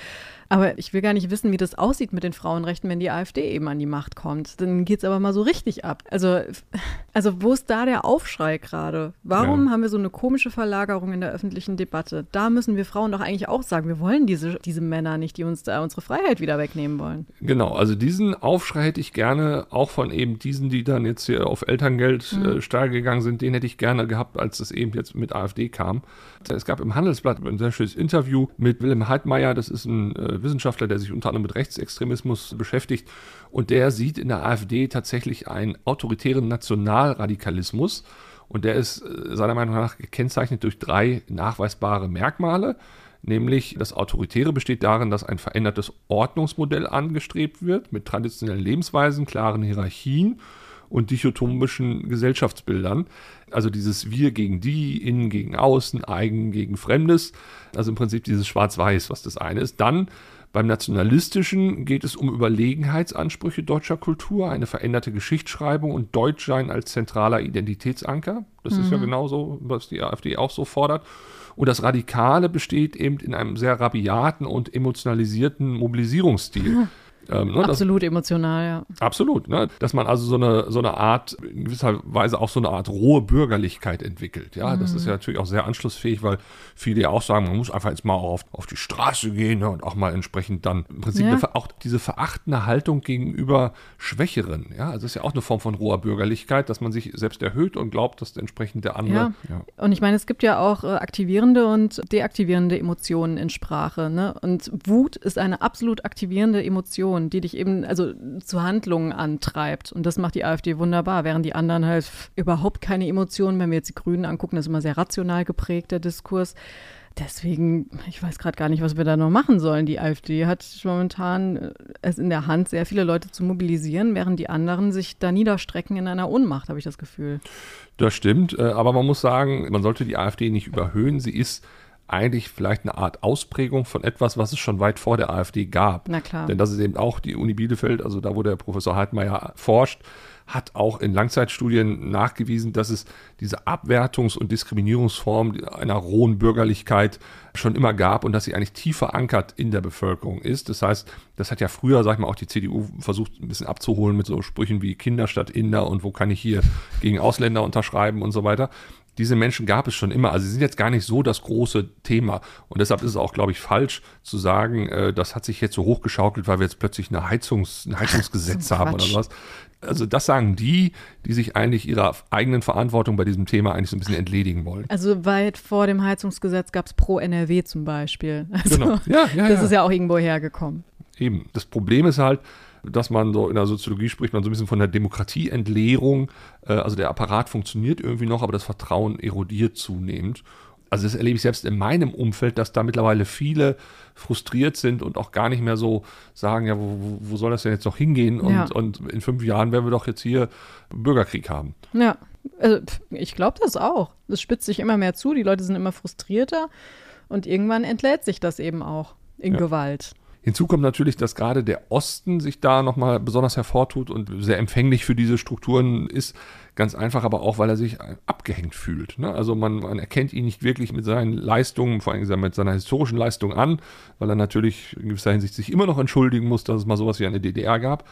Aber ich will gar nicht wissen, wie das aussieht mit den Frauenrechten, wenn die AfD eben an die Macht kommt. Dann geht es aber mal so richtig ab. Also, (laughs) also wo ist da der Aufschrei gerade? Warum ja. haben wir so eine komische Verlagerung in der öffentlichen Debatte? Da müssen wir Frauen doch eigentlich auch sagen, wir wollen diese, diese Männer nicht, die uns da unsere Freiheit wieder wegnehmen wollen. Genau, also diesen Aufschrei hätte ich gerne auch von eben diesen, die dann jetzt hier auf Elterngeld mhm. äh, steil gegangen sind, den hätte ich gerne gehabt, als es eben jetzt mit AfD kam. Es gab im Handelsblatt ein sehr schönes Interview mit Wilhelm Heidmeier, das ist ein äh, Wissenschaftler, der sich unter anderem mit Rechtsextremismus beschäftigt. Und der sieht in der AfD tatsächlich einen autoritären Nationalradikalismus. Und der ist äh, seiner Meinung nach gekennzeichnet durch drei nachweisbare Merkmale. Nämlich das Autoritäre besteht darin, dass ein verändertes Ordnungsmodell angestrebt wird mit traditionellen Lebensweisen, klaren Hierarchien und dichotomischen Gesellschaftsbildern. Also dieses Wir gegen die, Innen gegen Außen, Eigen gegen Fremdes. Also im Prinzip dieses Schwarz-Weiß, was das eine ist. Dann beim Nationalistischen geht es um Überlegenheitsansprüche deutscher Kultur, eine veränderte Geschichtsschreibung und Deutschsein als zentraler Identitätsanker. Das mhm. ist ja mhm. genauso, was die AfD auch so fordert. Und das Radikale besteht eben in einem sehr rabiaten und emotionalisierten Mobilisierungsstil. (laughs) Ähm, ne, absolut das, emotional, ja. Absolut, ne? dass man also so eine, so eine Art, in gewisser Weise auch so eine Art rohe Bürgerlichkeit entwickelt. Ja, mhm. das ist ja natürlich auch sehr anschlussfähig, weil viele ja auch sagen, man muss einfach jetzt mal auf, auf die Straße gehen ne? und auch mal entsprechend dann im Prinzip ja. eine, auch diese verachtende Haltung gegenüber Schwächeren. Ja, also das ist ja auch eine Form von roher Bürgerlichkeit, dass man sich selbst erhöht und glaubt, dass entsprechend der andere. Ja. ja. Und ich meine, es gibt ja auch äh, aktivierende und deaktivierende Emotionen in Sprache. Ne? Und Wut ist eine absolut aktivierende Emotion. Emotion, die dich eben also zu Handlungen antreibt. Und das macht die AfD wunderbar, während die anderen halt überhaupt keine Emotionen, wenn wir jetzt die Grünen angucken, das ist immer sehr rational geprägt, der Diskurs. Deswegen, ich weiß gerade gar nicht, was wir da noch machen sollen. Die AfD hat momentan äh, es in der Hand, sehr viele Leute zu mobilisieren, während die anderen sich da niederstrecken in einer Ohnmacht, habe ich das Gefühl. Das stimmt, äh, aber man muss sagen, man sollte die AfD nicht überhöhen. Sie ist eigentlich vielleicht eine Art Ausprägung von etwas, was es schon weit vor der AfD gab. Na klar. Denn das ist eben auch die Uni Bielefeld, also da, wo der Professor Hartmeier forscht, hat auch in Langzeitstudien nachgewiesen, dass es diese Abwertungs- und Diskriminierungsform einer rohen Bürgerlichkeit schon immer gab und dass sie eigentlich tief verankert in der Bevölkerung ist. Das heißt, das hat ja früher, sag ich mal, auch die CDU versucht, ein bisschen abzuholen mit so Sprüchen wie Kinder statt Inder und wo kann ich hier gegen Ausländer unterschreiben und so weiter diese Menschen gab es schon immer. Also sie sind jetzt gar nicht so das große Thema. Und deshalb ist es auch, glaube ich, falsch zu sagen, äh, das hat sich jetzt so hochgeschaukelt, weil wir jetzt plötzlich eine Heizungs-, ein Heizungsgesetz (laughs) so haben oder sowas. Also das sagen die, die sich eigentlich ihrer eigenen Verantwortung bei diesem Thema eigentlich so ein bisschen entledigen wollen. Also weit vor dem Heizungsgesetz gab es Pro NRW zum Beispiel. (laughs) Also genau. Ja, ja, das ja. ist ja auch irgendwo hergekommen. Eben. Das Problem ist halt, dass man so in der Soziologie spricht man so ein bisschen von der Demokratieentleerung. Äh, also der Apparat funktioniert irgendwie noch, aber das Vertrauen erodiert zunehmend. Also das erlebe ich selbst in meinem Umfeld, dass da mittlerweile viele frustriert sind und auch gar nicht mehr so sagen, ja, wo, wo soll das denn jetzt noch hingehen? Und, ja. und in fünf Jahren werden wir doch jetzt hier Bürgerkrieg haben. Ja, also ich glaube das auch. Es spitzt sich immer mehr zu, die Leute sind immer frustrierter und irgendwann entlädt sich das eben auch in ja. Gewalt. Hinzu kommt natürlich, dass gerade der Osten sich da nochmal besonders hervortut und sehr empfänglich für diese Strukturen ist. Ganz einfach, aber auch, weil er sich abgehängt fühlt. Ne? Also man, man, erkennt ihn nicht wirklich mit seinen Leistungen, vor allem mit seiner historischen Leistung an, weil er natürlich in gewisser Hinsicht sich immer noch entschuldigen muss, dass es mal sowas wie eine DDR gab.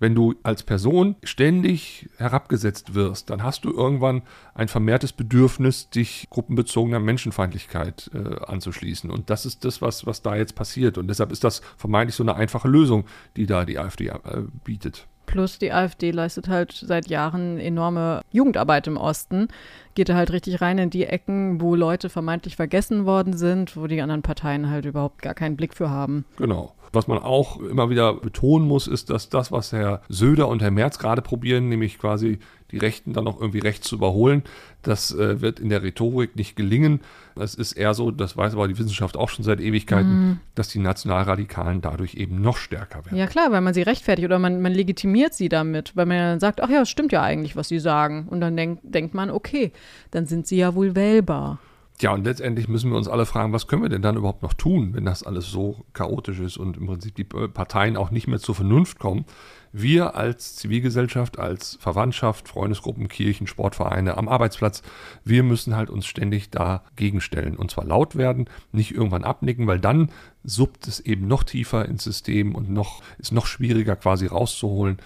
Wenn du als Person ständig herabgesetzt wirst, dann hast du irgendwann ein vermehrtes Bedürfnis, dich gruppenbezogener Menschenfeindlichkeit äh, anzuschließen. Und das ist das, was, was da jetzt passiert. Und deshalb ist das vermeintlich so eine einfache Lösung, die da die AfD äh, bietet. Plus die AfD leistet halt seit Jahren enorme Jugendarbeit im Osten. Geht da halt richtig rein in die Ecken, wo Leute vermeintlich vergessen worden sind, wo die anderen Parteien halt überhaupt gar keinen Blick für haben. Genau. Was man auch immer wieder betonen muss, ist, dass das, was Herr Söder und Herr Merz gerade probieren, nämlich quasi die Rechten dann noch irgendwie rechts zu überholen, das äh, wird in der Rhetorik nicht gelingen. Es ist eher so, das weiß aber die Wissenschaft auch schon seit Ewigkeiten, mhm. dass die Nationalradikalen dadurch eben noch stärker werden. Ja klar, weil man sie rechtfertigt oder man, man legitimiert sie damit, weil man dann sagt, ach ja, es stimmt ja eigentlich, was sie sagen. Und dann denk, denkt man, okay, dann sind sie ja wohl wählbar. Ja, und letztendlich müssen wir uns alle fragen, was können wir denn dann überhaupt noch tun, wenn das alles so chaotisch ist und im Prinzip die Parteien auch nicht mehr zur Vernunft kommen. Wir als Zivilgesellschaft, als Verwandtschaft, Freundesgruppen, Kirchen, Sportvereine am Arbeitsplatz, wir müssen halt uns ständig dagegen stellen und zwar laut werden, nicht irgendwann abnicken, weil dann suppt es eben noch tiefer ins System und noch ist noch schwieriger quasi rauszuholen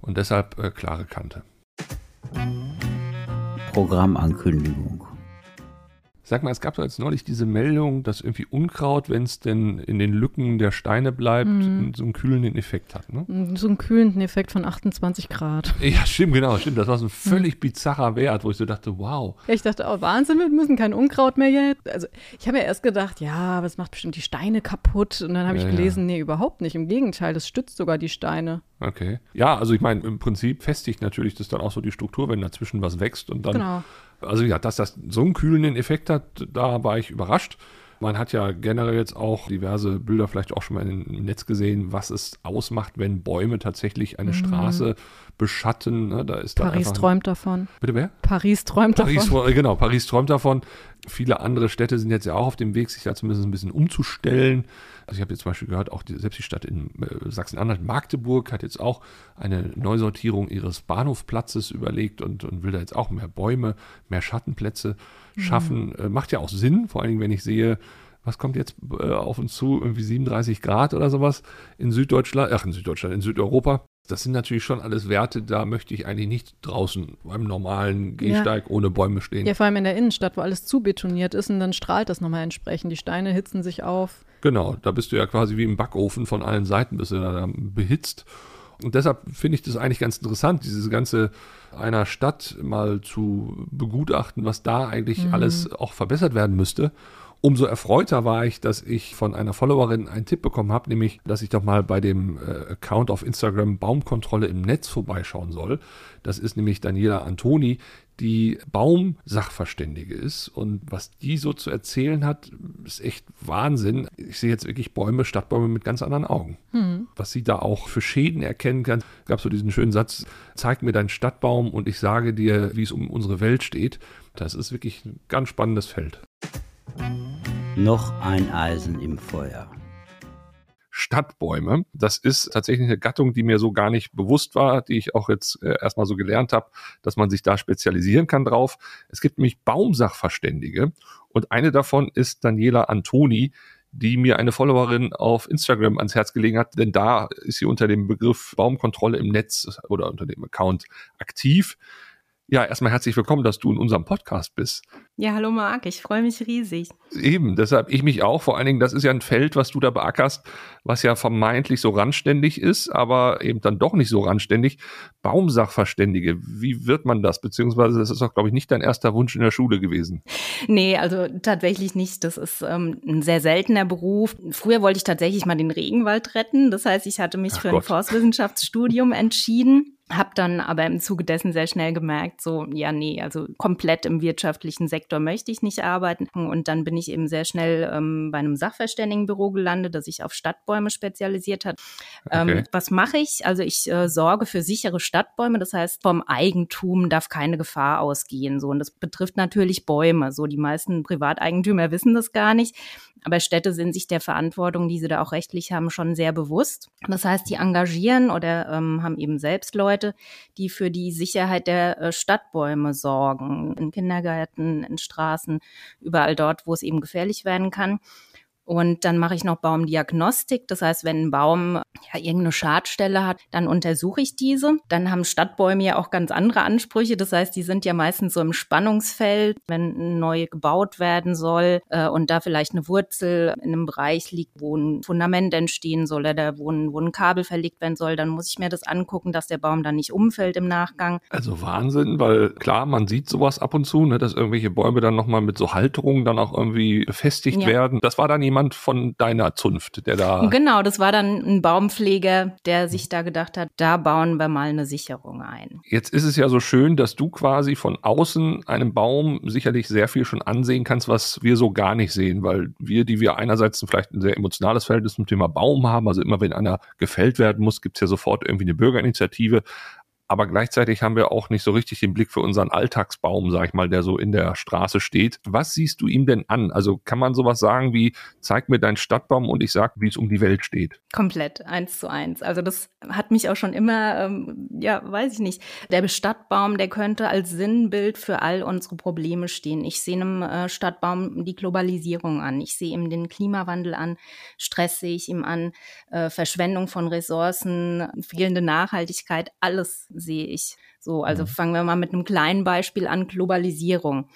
und deshalb äh, klare Kante. Programmankündigung. Sag mal, es gab doch jetzt neulich diese Meldung, dass irgendwie Unkraut, wenn es denn in den Lücken der Steine bleibt, mhm. so einen kühlenden Effekt hat. Ne? Mm, so einen kühlenden Effekt von 28 Grad. (laughs) Ja, stimmt, genau, stimmt. Das war so ein völlig mhm. bizarrer Wert, wo ich so dachte, wow. Ja, ich dachte, oh, Wahnsinn, wir müssen kein Unkraut mehr jetzt. Also ich habe ja erst gedacht, ja, aber es macht bestimmt die Steine kaputt. Und dann habe ja, ich gelesen, ja. nee, überhaupt nicht. Im Gegenteil, das stützt sogar die Steine. Okay. Ja, also ich meine, im Prinzip festigt natürlich das dann auch so die Struktur, wenn dazwischen was wächst und dann. Genau also ja, dass das so einen kühlenden Effekt hat, da war ich überrascht. Man hat ja generell jetzt auch diverse Bilder vielleicht auch schon mal im Netz gesehen, was es ausmacht, wenn Bäume tatsächlich eine mhm. Straße beschatten. Ne? Da ist Paris träumt davon. Bitte wer? Paris träumt Paris, davon. Genau, Paris träumt davon. Viele andere Städte sind jetzt ja auch auf dem Weg, sich da zumindest ein bisschen umzustellen. Also ich habe jetzt zum Beispiel gehört, auch die, selbst die Stadt in äh, Sachsen-Anhalt, Magdeburg, hat jetzt auch eine Neusortierung ihres Bahnhofplatzes überlegt und, und will da jetzt auch mehr Bäume, mehr Schattenplätze mhm. schaffen. Mhm. Äh, macht ja auch Sinn, vor allen Dingen, wenn ich sehe, was kommt jetzt äh, auf uns zu? Irgendwie 37 Grad oder sowas in Süddeutschland, ach in Süddeutschland, in Südeuropa. Das sind natürlich schon alles Werte, da möchte ich eigentlich nicht draußen beim normalen Gehsteig ja. ohne Bäume stehen. Ja, vor allem in der Innenstadt, wo alles zubetoniert ist und dann strahlt das nochmal entsprechend. Die Steine hitzen sich auf. Genau, da bist du ja quasi wie im Backofen von allen Seiten, bist du da behitzt. Und deshalb finde ich das eigentlich ganz interessant, diese ganze einer Stadt mal zu begutachten, was da eigentlich mhm. alles auch verbessert werden müsste. Umso erfreuter war ich, dass ich von einer Followerin einen Tipp bekommen habe, nämlich, dass ich doch mal bei dem äh, Account auf Instagram Baumkontrolle im Netz vorbeischauen soll. Das ist nämlich Daniela Antoni, die Baumsachverständige ist. Und was die so zu erzählen hat, ist echt Wahnsinn. Ich sehe jetzt wirklich Bäume, Stadtbäume mit ganz anderen Augen. Mhm. Was sie da auch für Schäden erkennen kann. Es gab so diesen schönen Satz, zeig mir deinen Stadtbaum und ich sage dir, wie es um unsere Welt steht. Das ist wirklich ein ganz spannendes Feld. Noch ein Eisen im Feuer. Stadtbäume. Das ist tatsächlich eine Gattung, die mir so gar nicht bewusst war, die ich auch jetzt äh, erstmal so gelernt habe, dass man sich da spezialisieren kann drauf. Es gibt nämlich Baumsachverständige und eine davon ist Daniela Antoni, die mir eine Followerin auf Instagram ans Herz gelegen hat, denn da ist sie unter dem Begriff Baumkontrolle im Netz oder unter dem Account aktiv. Ja, erstmal herzlich willkommen, dass du in unserem Podcast bist. Ja, hallo Marc, ich freue mich riesig. Eben, deshalb ich mich auch. Vor allen Dingen, das ist ja ein Feld, was du da beackerst, was ja vermeintlich so randständig ist, aber eben dann doch nicht so randständig. Baumsachverständige, wie wird man das? Beziehungsweise das ist doch, glaube ich, nicht dein erster Wunsch in der Schule gewesen. Nee, also tatsächlich nicht. Das ist ähm, ein sehr seltener Beruf. Früher wollte ich tatsächlich mal den Regenwald retten. Das heißt, ich hatte mich Ach für Gott. ein Forstwissenschaftsstudium entschieden hab dann aber im Zuge dessen sehr schnell gemerkt, so, ja, nee, also komplett im wirtschaftlichen Sektor möchte ich nicht arbeiten. Und dann bin ich eben sehr schnell ähm, bei einem Sachverständigenbüro gelandet, das sich auf Stadtbäume spezialisiert hat. Ähm, okay. Ähm, was mache ich? Also ich äh, sorge für sichere Stadtbäume, das heißt, vom Eigentum darf keine Gefahr ausgehen. So, und das betrifft natürlich Bäume. So, die meisten Privateigentümer wissen das gar nicht. Aber Städte sind sich der Verantwortung, die sie da auch rechtlich haben, schon sehr bewusst. Das heißt, die engagieren oder ähm, haben eben selbst Leute, die für die Sicherheit der äh, Stadtbäume sorgen. In Kindergärten, in Straßen, überall dort, wo es eben gefährlich werden kann. Und dann mache ich noch Baumdiagnostik. Das heißt, wenn ein Baum ja irgendeine Schadstelle hat, dann untersuche ich diese. Dann haben Stadtbäume ja auch ganz andere Ansprüche. Das heißt, die sind ja meistens so im Spannungsfeld, wenn neu gebaut werden soll äh, und da vielleicht eine Wurzel in einem Bereich liegt, wo ein Fundament entstehen soll oder wo ein, wo ein Kabel verlegt werden soll, dann muss ich mir das angucken, dass der Baum dann nicht umfällt im Nachgang. Also Wahnsinn, weil klar, man sieht sowas ab und zu, ne, dass irgendwelche Bäume dann nochmal mit so Halterungen dann auch irgendwie befestigt ja. werden. Das war dann jemand jemand von deiner Zunft, der da. Genau, das war dann ein Baumpfleger, der sich da gedacht hat, da bauen wir mal eine Sicherung ein. Jetzt ist es ja so schön, dass du quasi von außen einem Baum sicherlich sehr viel schon ansehen kannst, was wir so gar nicht sehen, weil wir, die wir einerseits vielleicht ein sehr emotionales Verhältnis zum Thema Baum haben, also immer wenn einer gefällt werden muss, gibt es ja sofort irgendwie eine Bürgerinitiative aber gleichzeitig haben wir auch nicht so richtig den Blick für unseren Alltagsbaum, sag ich mal, der so in der Straße steht. Was siehst du ihm denn an? Also kann man sowas sagen wie, zeig mir deinen Stadtbaum und ich sag, wie es um die Welt steht? Komplett, eins zu eins. Also das hat mich auch schon immer, ähm, ja, weiß ich nicht. Der Stadtbaum, der könnte als Sinnbild für all unsere Probleme stehen. Ich sehe einem äh, Stadtbaum die Globalisierung an. Ich sehe ihm den Klimawandel an. Stress sehe ich ihm an. Äh, Verschwendung von Ressourcen, fehlende Nachhaltigkeit, alles sehe ich. So, also mhm. fangen wir mal mit einem kleinen Beispiel an, Globalisierung.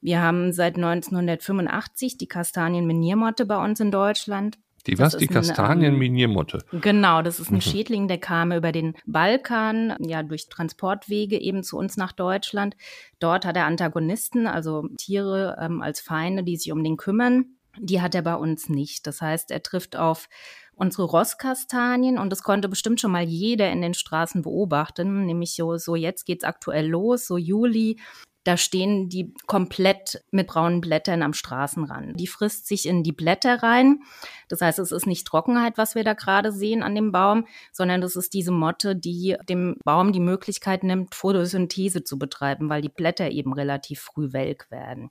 Wir haben seit 1985 die Kastanienminiermotte bei uns in Deutschland. Die was? Die Kastanienminiermotte. Ähm, genau, das ist ein mhm. Schädling, der kam über den Balkan, ja, durch Transportwege eben zu uns nach Deutschland. Dort hat er Antagonisten, also Tiere ähm, als Feinde, die sich um den kümmern. Die hat er bei uns nicht. Das heißt, er trifft auf unsere Rosskastanien und das konnte bestimmt schon mal jeder in den Straßen beobachten, nämlich so, so jetzt geht's aktuell los, so Juli. Da stehen die komplett mit braunen Blättern am Straßenrand. Die frisst sich in die Blätter rein. Das heißt, es ist nicht Trockenheit, was wir da gerade sehen an dem Baum, sondern das ist diese Motte, die dem Baum die Möglichkeit nimmt, Photosynthese zu betreiben, weil die Blätter eben relativ früh welk werden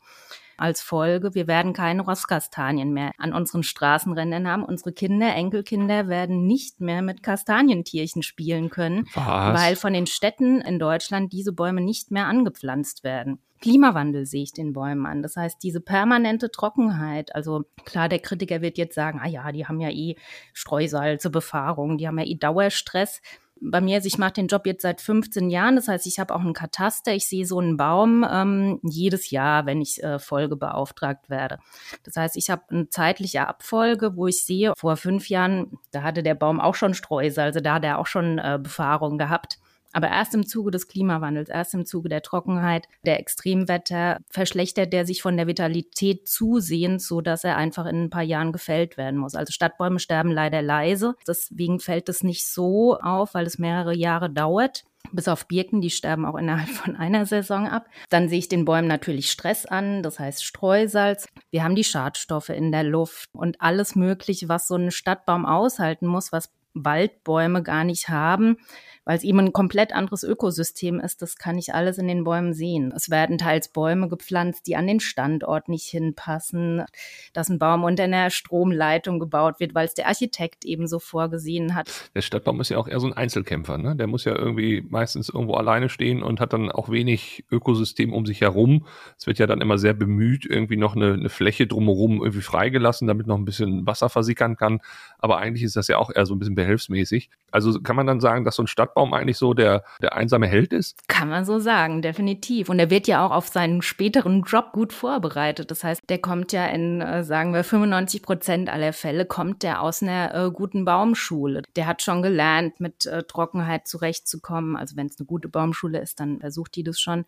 als Folge, wir werden keine Rosskastanien mehr an unseren Straßenrändern haben. Unsere Kinder, Enkelkinder werden nicht mehr mit Kastanientierchen spielen können, Was? weil von den Städten in Deutschland diese Bäume nicht mehr angepflanzt werden. Klimawandel sehe ich den Bäumen an. Das heißt, diese permanente Trockenheit, also klar, der Kritiker wird jetzt sagen, ah ja, die haben ja eh Streusalze, Befahrung, die haben ja eh Dauerstress bei mir, also ich mache den Job jetzt seit 15 Jahren, das heißt, ich habe auch einen Kataster, ich sehe so einen Baum ähm, jedes Jahr, wenn ich äh, Folge beauftragt werde. Das heißt, ich habe eine zeitliche Abfolge, wo ich sehe, vor fünf Jahren, da hatte der Baum auch schon Streusel, also da hat er auch schon äh, Befahrung gehabt. Aber erst im Zuge des Klimawandels, erst im Zuge der Trockenheit, der Extremwetter verschlechtert der sich von der Vitalität zusehends, so dass er einfach in ein paar Jahren gefällt werden muss. Also Stadtbäume sterben leider leise. Deswegen fällt es nicht so auf, weil es mehrere Jahre dauert. Bis auf Birken, die sterben auch innerhalb von einer Saison ab. Dann sehe ich den Bäumen natürlich Stress an, das heißt Streusalz. Wir haben die Schadstoffe in der Luft und alles Mögliche, was so ein Stadtbaum aushalten muss, was Waldbäume gar nicht haben weil es eben ein komplett anderes Ökosystem ist. Das kann ich alles in den Bäumen sehen. Es werden teils Bäume gepflanzt, die an den Standort nicht hinpassen, dass ein Baum unter einer Stromleitung gebaut wird, weil es der Architekt eben so vorgesehen hat. Der Stadtbaum ist ja auch eher so ein Einzelkämpfer. Ne? Der muss ja irgendwie meistens irgendwo alleine stehen und hat dann auch wenig Ökosystem um sich herum. Es wird ja dann immer sehr bemüht, irgendwie noch eine, eine Fläche drumherum irgendwie freigelassen, damit noch ein bisschen Wasser versickern kann. Aber eigentlich ist das ja auch eher so ein bisschen behelfsmäßig. Also kann man dann sagen, dass so ein Stadtbaum Weihnachtsbaum eigentlich so der, der einsame Held ist? Kann man so sagen, definitiv. Und er wird ja auch auf seinen späteren Job gut vorbereitet. Das heißt, der kommt ja in, äh, sagen wir, 95 Prozent aller Fälle kommt der aus einer äh, guten Baumschule. Der hat schon gelernt, mit äh, Trockenheit zurechtzukommen. Also wenn es eine gute Baumschule ist, dann versucht die das schon.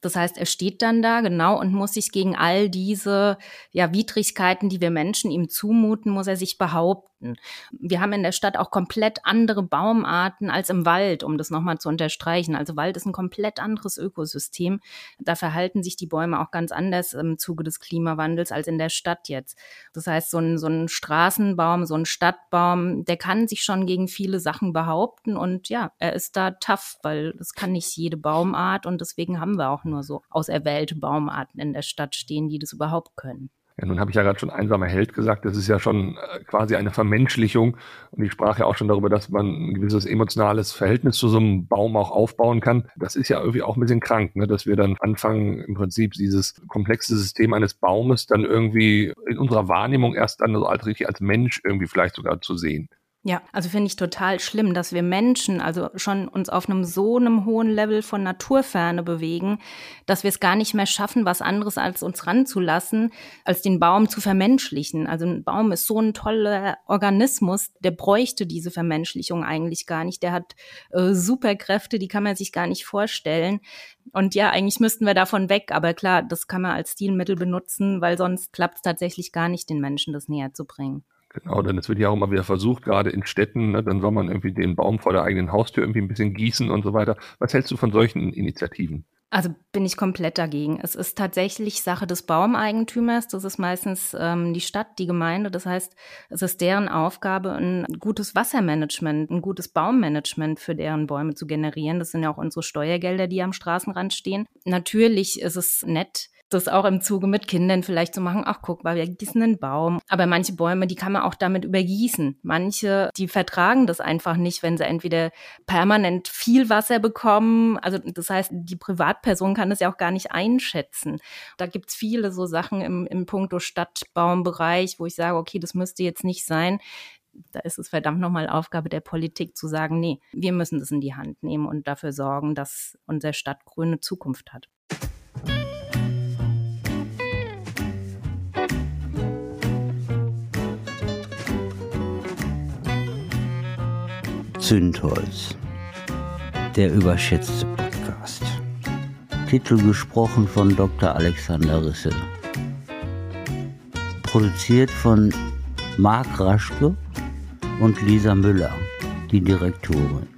Das heißt, er steht dann da genau und muss sich gegen all diese ja, Widrigkeiten, die wir Menschen ihm zumuten, muss er sich behaupten. Wir haben in der Stadt auch komplett andere Baumarten als im Wald, um das nochmal zu unterstreichen. Also Wald ist ein komplett anderes Ökosystem. Da verhalten sich die Bäume auch ganz anders im Zuge des Klimawandels als in der Stadt jetzt. Das heißt, so ein, so ein Straßenbaum, so ein Stadtbaum, der kann sich schon gegen viele Sachen behaupten und ja, er ist da tough, weil es kann nicht jede Baumart und deswegen haben wir auch nur so auserwählte Baumarten in der Stadt stehen, die das überhaupt können. Ja, nun habe ich ja gerade schon einsamer Held gesagt, das ist ja schon äh, quasi eine Vermenschlichung. Und ich sprach ja auch schon darüber, dass man ein gewisses emotionales Verhältnis zu so einem Baum auch aufbauen kann. Das ist ja irgendwie auch ein bisschen krank, ne? dass wir dann anfangen, im Prinzip dieses komplexe System eines Baumes dann irgendwie in unserer Wahrnehmung erst dann so als richtig als Mensch irgendwie vielleicht sogar zu sehen. Ja, also finde ich total schlimm, dass wir Menschen also schon uns auf einem so einem hohen Level von Naturferne bewegen, dass wir es gar nicht mehr schaffen, was anderes als uns ranzulassen, als den Baum zu vermenschlichen. Also ein Baum ist so ein toller Organismus, der bräuchte diese Vermenschlichung eigentlich gar nicht. Der hat äh, Superkräfte, die kann man sich gar nicht vorstellen. Und ja, eigentlich müssten wir davon weg, aber klar, das kann man als Stilmittel benutzen, weil sonst klappt es tatsächlich gar nicht, den Menschen das näher zu bringen. Genau, denn es wird ja auch immer wieder versucht, gerade in Städten, ne, dann soll man irgendwie den Baum vor der eigenen Haustür irgendwie ein bisschen gießen und so weiter. Was hältst du von solchen Initiativen? Also bin ich komplett dagegen. Es ist tatsächlich Sache des Baumeigentümers. Das ist meistens ähm, die Stadt, die Gemeinde. Das heißt, es ist deren Aufgabe, ein gutes Wassermanagement, ein gutes Baummanagement für deren Bäume zu generieren. Das sind ja auch unsere Steuergelder, die am Straßenrand stehen. Natürlich ist es nett, das auch im Zuge mit Kindern vielleicht zu machen, ach guck mal, wir gießen einen Baum. Aber manche Bäume, die kann man auch damit übergießen. Manche, die vertragen das einfach nicht, wenn sie entweder permanent viel Wasser bekommen. Also das heißt, die Privatperson kann das ja auch gar nicht einschätzen. Da gibt's viele so Sachen im, im Punkto Stadtbaumbereich, wo ich sage, okay, das müsste jetzt nicht sein da ist es verdammt nochmal Aufgabe der Politik zu sagen, nee, wir müssen das in die Hand nehmen und dafür sorgen, dass unsere Stadt grüne Zukunft hat. Zündholz. Der überschätzte Podcast. Titel gesprochen von Dr. Alexander Risse. Produziert von Marc Raschke und Lisa Müller, die Direktorin.